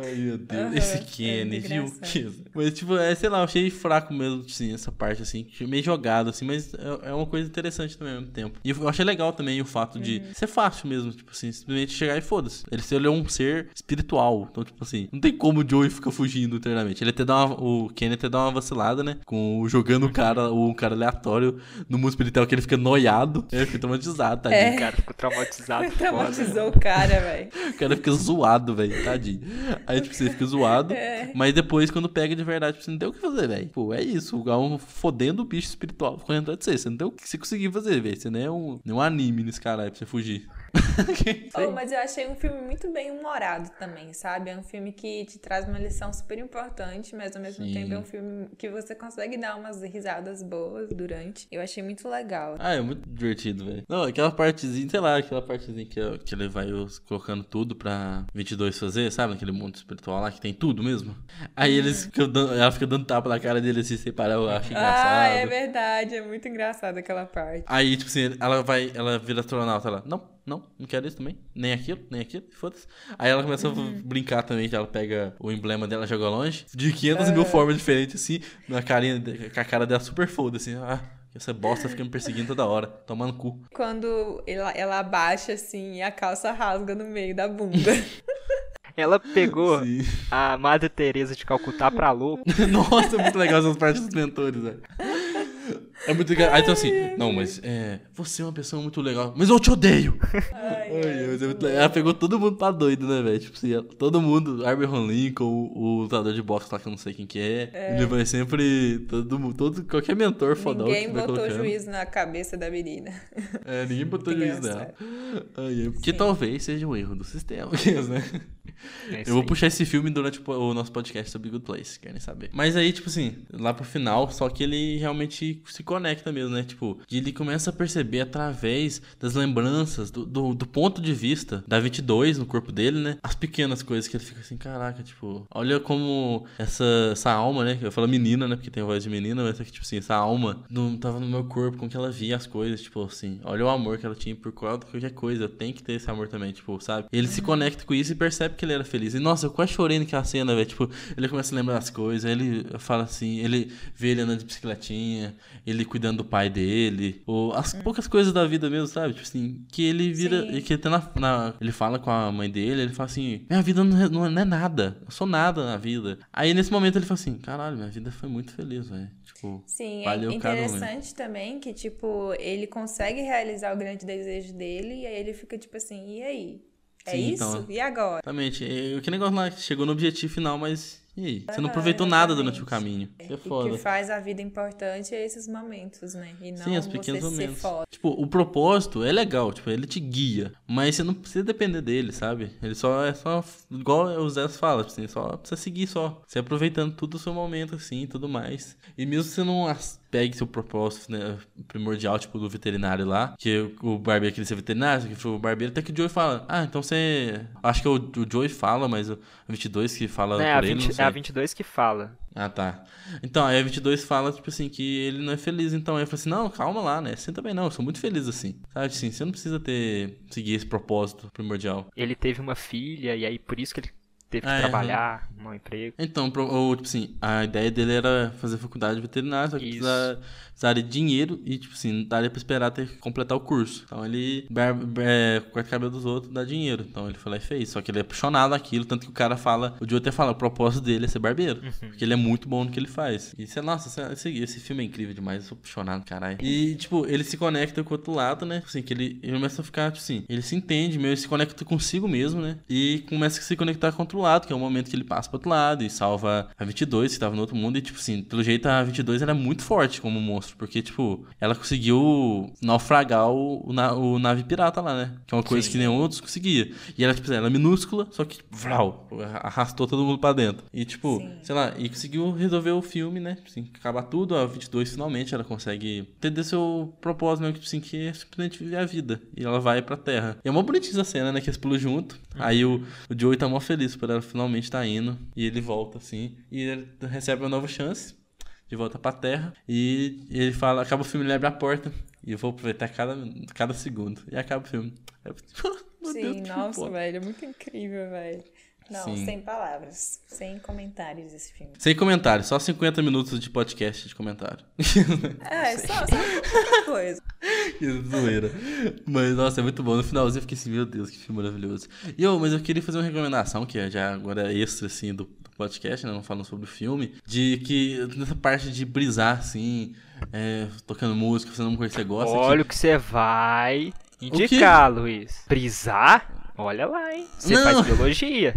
Ai, meu Deus. Aham, Esse é Kenny, muito viu? Mas, tipo, é, sei lá, eu achei fraco mesmo, assim, essa parte, assim. Meio jogado, assim, mas é é uma coisa interessante também ao mesmo tempo. E eu achei legal também o fato de Uhum. ser fácil mesmo, tipo assim, simplesmente chegar e foda-se. Ele, ele é um ser espiritual. Então, tipo assim, não tem como o Joey ficar fugindo eternamente. Ele até dá uma, o Kenny até dá uma vacilada, né? Com o- jogando o cara, o cara aleatório no mundo espiritual que ele fica noiado. Ele fica traumatizado, tadinho. É. O cara ficou traumatizado. <laughs> foda. Traumatizou o cara, velho. O cara fica zoado, velho, tadinho. Aí, tipo, você fica zoado, É. mas depois, quando pega de verdade, tipo, você não tem o que fazer, velho. Pô, é isso, o Gal fodendo o bicho espiritual correndo de você. Você não tem o que você conseguir fazer, velho. Você não é um, não é um anime nesse cara aí pra você fugir. <laughs> Oh, mas eu achei um filme muito bem humorado também, sabe? É um filme que te traz uma lição super importante, mas ao mesmo Sim. tempo é um filme que você consegue dar umas risadas boas durante. Eu achei muito legal. Ah, é muito divertido, velho. Não, aquela partezinha, sei lá, aquela partezinha que, que ele vai colocando tudo pra 22 fazer, sabe? Naquele mundo espiritual lá que tem tudo mesmo. Aí eles ficam dando, ela fica dando tapa na cara dele assim, sem parar, eu acho engraçado. Ah, é verdade, é muito engraçado aquela parte. Aí, tipo assim, ela vai, ela vira astronauta, ela, não, não, não quero isso também, nem aquilo, nem aquilo, foda-se. Aí ela começa Uhum. a brincar também, que ela pega o emblema dela, joga longe, de 500 É. mil formas diferentes, assim, na carinha, com a cara dela super foda, assim, ah, essa bosta fica me perseguindo toda hora, tomando cu. Quando ela, ela abaixa assim e a calça rasga no meio da bunda. <laughs> Ela pegou <laughs> Sim. a Madre Teresa de Calcutá pra louco. <laughs> Nossa, é muito legal essas partes dos mentores, velho. É muito legal. Aí então assim, não, mas é, você é uma pessoa muito legal, mas eu te odeio. Ai, mas é muito legal. Ela pegou todo mundo pra doido, né, velho? Tipo assim, todo mundo, Abraham Lincoln, o, o lutador de boxe lá que eu não sei quem que é. Ele vai sempre. Todo, todo, qualquer mentor fodão Ninguém que vai botou colocando. juízo na cabeça da menina. É, ninguém botou <laughs> Muito juízo nela. Ai, é, porque Sim. talvez seja um erro do sistema, <laughs> né? É Eu vou puxar esse filme durante o nosso podcast sobre Good Place, querem saber. Mas aí, tipo assim, lá pro final, só que ele realmente se conecta mesmo, né? Tipo, ele começa a perceber através das lembranças, do, do, do ponto de vista da 22 no corpo dele, né? As pequenas coisas que ele fica assim, caraca, tipo, olha como essa, essa alma, né? Eu falo menina, né? Porque tem voz de menina, mas é que, tipo assim, essa alma não tava no meu corpo, como que ela via as coisas, tipo assim, olha o amor que ela tinha por qualquer coisa, eu tenho que ter esse amor também, tipo, sabe? Ele se conecta com isso e percebe que ele era feliz. E nossa, eu quase chorei naquela cena, velho. Tipo, ele começa a lembrar das coisas, ele fala assim, ele vê ele andando de bicicletinha, ele cuidando do pai dele, ou as poucas coisas da vida mesmo, sabe? Tipo assim, que ele vira, Sim. que até na, na- ele fala com a mãe dele, ele fala assim, minha vida não é, não é nada, eu sou nada na vida. Aí nesse momento ele fala assim, caralho, minha vida foi muito feliz, velho. Tipo, Sim, valeu é cada um. interessante também que, tipo, ele consegue realizar o grande desejo dele e aí ele fica tipo assim, e aí? É Sim, isso? então. E agora? Exatamente. É, que negócio lá, chegou no objetivo final, mas e aí? Você não Ah, aproveitou nada durante o caminho. Isso é E foda. que faz a vida importante é esses momentos, né? E não Sim, os você pequenos ser momentos. foda. Tipo, o propósito é legal, tipo, ele te guia, mas você não precisa depender dele, sabe? Ele só é só, igual o Zé fala, tipo assim, só precisa seguir só. Você aproveitando tudo o seu momento, assim, e tudo mais. E mesmo se você não pegue seu propósito né, primordial, tipo, do veterinário lá, que o barbeiro queria ser veterinário, que foi o barbeiro, até que o Joey fala, ah, então você... Acho que é o, o Joey fala, mas o 22 que fala É por a, ele, 20 não sei. É a 22 que fala. Ah, tá. Então, aí a 22 fala, tipo assim, que ele não é feliz. Então, aí eu falo assim, não, calma lá, né? Você também não, eu sou muito feliz assim. Sabe, assim, você não precisa ter, seguir esse propósito primordial. Ele teve uma filha e aí por isso que ele teve que Ah, é, trabalhar, um emprego. Então, ou, tipo assim, a ideia dele era fazer faculdade veterinária, só que precisava, precisaria de dinheiro e, tipo assim, não daria pra esperar até completar o curso. Então ele é, corta o cabelo dos outros, dá dinheiro. Então ele foi lá e fez. Só que ele é apaixonado naquilo, tanto que o cara fala, o Joe até fala, o propósito dele é ser barbeiro. Porque ele é muito bom no que ele faz. E, sei lá, nossa, esse, esse filme é incrível demais, eu sou apaixonado, caralho. E, tipo, ele se conecta com o outro lado, né? Assim, que ele, ele começa a ficar, tipo assim, ele se entende mesmo, ele se conecta consigo mesmo, né? E começa a se conectar com o outro lado, que é o momento que ele passa pro outro lado e salva a 22, que tava no outro mundo. E, tipo assim, pelo jeito a 22 ela é muito forte como monstro, porque, tipo, ela conseguiu naufragar o, o, o nave pirata lá, né? Que é uma coisa Sim. que nenhum outros conseguia. E ela, tipo, ela é minúscula, só que, vral, arrastou todo mundo pra dentro. E, tipo, Sim. sei lá, e conseguiu resolver o filme, né? Tipo Assim, acabar tudo, a 22 finalmente ela consegue entender seu propósito, né? Assim, que é simplesmente viver a vida. E ela vai pra Terra. E é uma bonitinha essa cena, né? Que eles pulam junto. Aí o, o Joey tá mó feliz por finalmente tá indo. E ele volta, assim. E ele recebe uma nova chance. De volta pra Terra. E ele fala, acaba o filme, ele abre a porta. E eu vou aproveitar cada, cada segundo. E acaba o filme. É, <laughs> Meu Deus, Sim, que nossa, velho, é muito incrível, velho. Não, Sim. sem palavras, sem comentários esse filme. Sem comentário, só 50 minutos de podcast de comentário. <laughs> É, só, só pouca coisa. <laughs> que zoeira. Mas, nossa, é muito bom. No finalzinho eu fiquei assim, meu Deus, que filme maravilhoso. E eu, mas eu queria fazer uma recomendação, que é já agora é extra, assim, do, do podcast, né? Não falando sobre o filme. De que nessa parte de brisar, assim, é, tocando música, fazendo uma coisa que você gosta. Olha o que você vai indicar, Luiz. Brisar? Olha lá, hein? Você Não. faz biologia.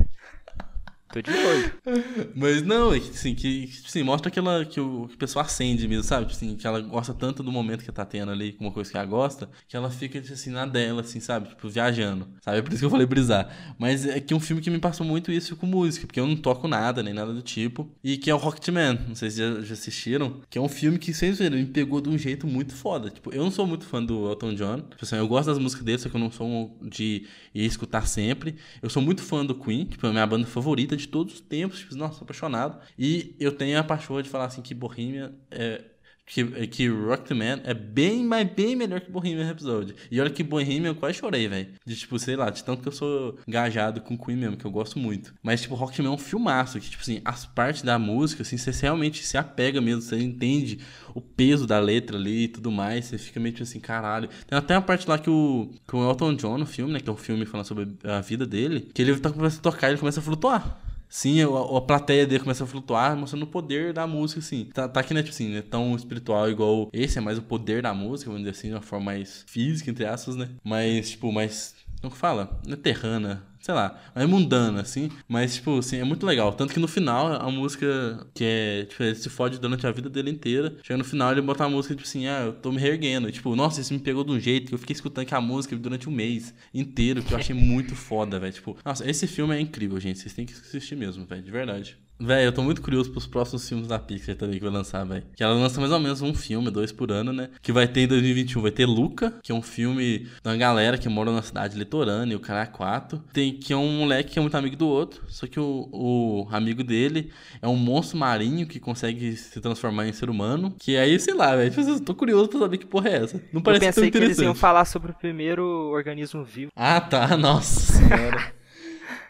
Tô de olho. <laughs> Mas não, é que, assim, que, que, assim, mostra aquela que o, que a pessoa acende mesmo, sabe? Assim, que ela gosta tanto do momento que tá tendo ali, com uma coisa que ela gosta, que ela fica, assim, na dela, assim, sabe? Tipo, viajando, sabe? É por isso que eu falei brisar. Mas é que um filme que me passou muito isso com música, porque eu não toco nada, nem nada do tipo. E que é o Rocketman, não sei se já, já assistiram, que é um filme que, sem zoeira, me pegou de um jeito muito foda. Tipo, eu não sou muito fã do Elton John, tipo assim, eu gosto das músicas dele, só que eu não sou de ir escutar sempre. Eu sou muito fã do Queen, tipo, é a minha banda favorita de todos os tempos, tipo, nossa, apaixonado. E eu tenho a paixão de falar assim que Bohemia é que, que Rocketman é bem, mas bem melhor que Bohemian Rhapsody. E olha que Bohemian eu quase chorei, velho. De tipo, sei lá, de tanto que eu sou engajado com Queen mesmo, que eu gosto muito. Mas, tipo, Rocketman é um filmaço, que, tipo assim, as partes da música, assim, você realmente se apega mesmo, você entende o peso da letra ali e tudo mais, você fica meio tipo assim, caralho. Tem até uma parte lá que o, que o Elton John, no filme, né, que é um filme falando sobre a vida dele, que ele tá começando a tocar e ele começa a flutuar. Sim, a, a plateia dele começa a flutuar, mostrando o poder da música, assim. Tá, tá aqui, né, tipo assim, não é tão espiritual igual esse, é mais o poder da música, vamos dizer assim, de uma forma mais física, entre aspas, né? Mas, tipo, mais. Como que fala? Não é terrana, sei lá, mais mundana, assim. Mas, tipo, assim, é muito legal. Tanto que no final, a música que é. Tipo, ele se fode durante a vida dele inteira. Chega no final, ele bota uma música, tipo assim, ah, eu tô me reerguendo. E, tipo, nossa, isso me pegou de um jeito que eu fiquei escutando aquela música durante um mês inteiro, que eu achei muito foda, velho. Tipo, nossa, esse filme é incrível, gente. Vocês têm que assistir mesmo, velho, de verdade. Velho, eu tô muito curioso pros próximos filmes da Pixar também que vai lançar, velho. Que ela lança mais ou menos um filme, dois por ano, né? Que vai ter em 2021. Vai ter Luca, que é um filme de uma galera que mora na cidade litorânea, o cara é quatro. Tem que é um moleque que é muito amigo do outro. Só que o, o amigo dele é um monstro marinho que consegue se transformar em ser humano. Que aí, sei lá, velho. Tipo, eu tô curioso pra saber que porra é essa. Não Eu parece tão pensei que eles interessante. iam falar sobre o primeiro organismo vivo. Ah, tá. <laughs> Nossa senhora.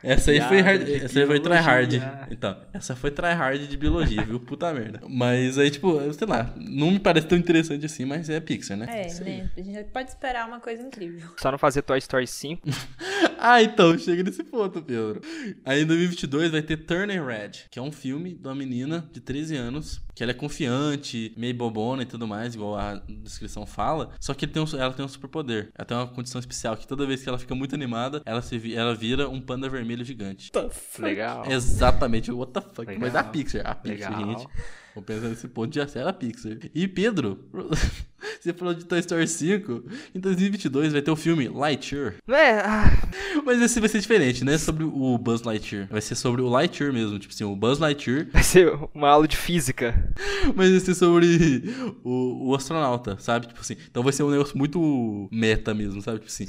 Essa aí foi, hard, essa aí foi tryhard. Então, essa foi tryhard de biologia, viu? Puta merda. Mas aí, tipo, sei lá, não me parece tão interessante assim, mas é Pixar, né? É, né? A gente pode esperar uma coisa incrível. Só não fazer Toy Story 5. <laughs> Ah, então, chega nesse ponto, Pedro. Aí em 2022 vai ter Turner Red, que é um filme de uma menina de 13 anos, que ela é confiante, meio bobona e tudo mais, igual a descrição fala, só que ele tem um- ela tem um superpoder. Ela tem uma condição especial, que toda vez que ela fica muito animada, ela, se, ela vira um panda vermelho gigante. Legal. Exatamente, what the fuck. Legal. Mas da Pixar. A Pixar, Legal. gente. Vou pensar nesse ponto de ser a Pixar. E Pedro, <laughs> <laughs> você falou de Toy Story 5. Em 2022 vai ter o filme Lightyear. É? Ah, Mas esse vai ser diferente, não é sobre o Buzz Lightyear. Vai ser sobre o Lightyear mesmo. Tipo assim, o Buzz Lightyear. vai ser uma aula de física. <laughs> Mas vai ser sobre o, o astronauta, sabe? Tipo assim. Então vai ser um negócio muito meta mesmo, sabe? Tipo assim.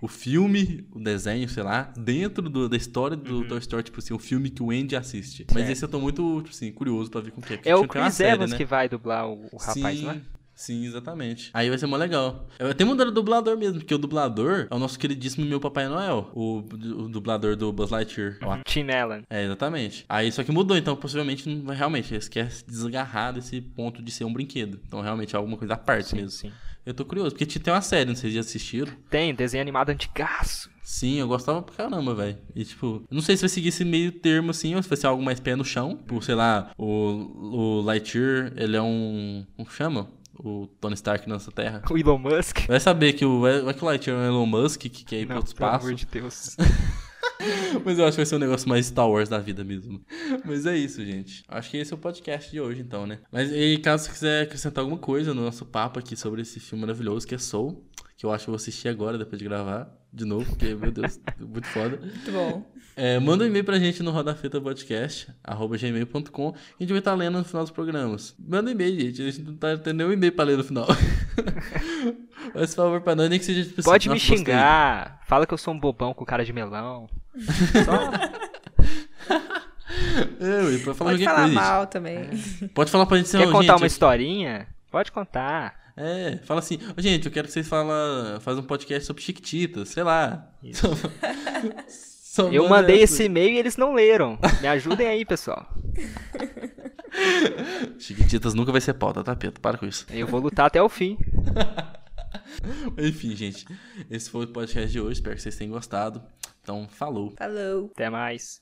O, o filme, o desenho, sei lá, dentro do- da história do Toy Story, tipo assim, o filme que o Andy assiste. Mas Uhum. Esse eu tô muito, tipo assim, curioso pra ver com o que é. porque É o Chris série, Evans né? que vai dublar o, o rapaz, sim, não é? Sim, exatamente. Aí vai ser mó legal. Eu até mudaram o dublador mesmo, porque o dublador é o nosso queridíssimo meu Papai Noel. O, o dublador do Buzz Lightyear. Ó, Tim Allen. É, exatamente. Aí só que mudou, então possivelmente não vai realmente. Eles querem se desgarrar desse ponto de ser um brinquedo. Então realmente é alguma coisa à parte mesmo. sim. Eu tô curioso, porque tinha- tem uma série, não sei se já assistiram. Tem, desenho animado antigaço. Sim, eu gostava pra caramba, velho. E tipo, não sei se vai seguir esse meio termo assim, ou se vai ser algo mais pé no chão. Por, sei lá, o, o Lightyear, ele é um. Como chama? O Tony Stark nessa terra. O Elon Musk. Vai saber que o, vai que o Lightyear é o Elon Musk, que quer ir pro Não, pelo espaço. amor de Deus. <laughs> Mas eu acho que vai ser um negócio mais Star Wars da vida mesmo. Mas é isso, gente. Acho que esse é o podcast de hoje, então, né? Mas e caso você quiser acrescentar alguma coisa no nosso papo aqui sobre esse filme maravilhoso que é Soul, que eu acho que eu vou assistir agora, depois de gravar, de novo, porque, meu Deus, <laughs> muito foda. Muito bom. É, manda um e-mail pra gente no rodafetapodcast.gmail.com e a gente vai estar lendo no final dos programas. Manda um e-mail, gente. A gente não tá tendo nenhum e-mail pra ler no final. <laughs> Mas, por favor, pra nós, nem que seja tipo assim, Pode me xingar. Fala que eu sou um bobão com cara de melão. Só... <laughs> É, ué, pode falar Pode falar coisa, mal também. gente. Pode falar pra gente Quer "Ô, contar gente, uma historinha? Pode contar. É, fala assim, "Ô, gente, eu quero que vocês fala, faz um podcast sobre Chiquititas, sei lá. Isso. Só <laughs> Eu mandei essa. esse e-mail e eles não leram. Me ajudem aí, pessoal. <laughs> Chiquititas nunca vai ser pauta, tá, Pedro? Para com isso. Eu vou lutar até o fim. <laughs> Enfim, gente, esse foi o podcast de hoje. Espero que vocês tenham gostado. Então, falou. Falou. Até mais.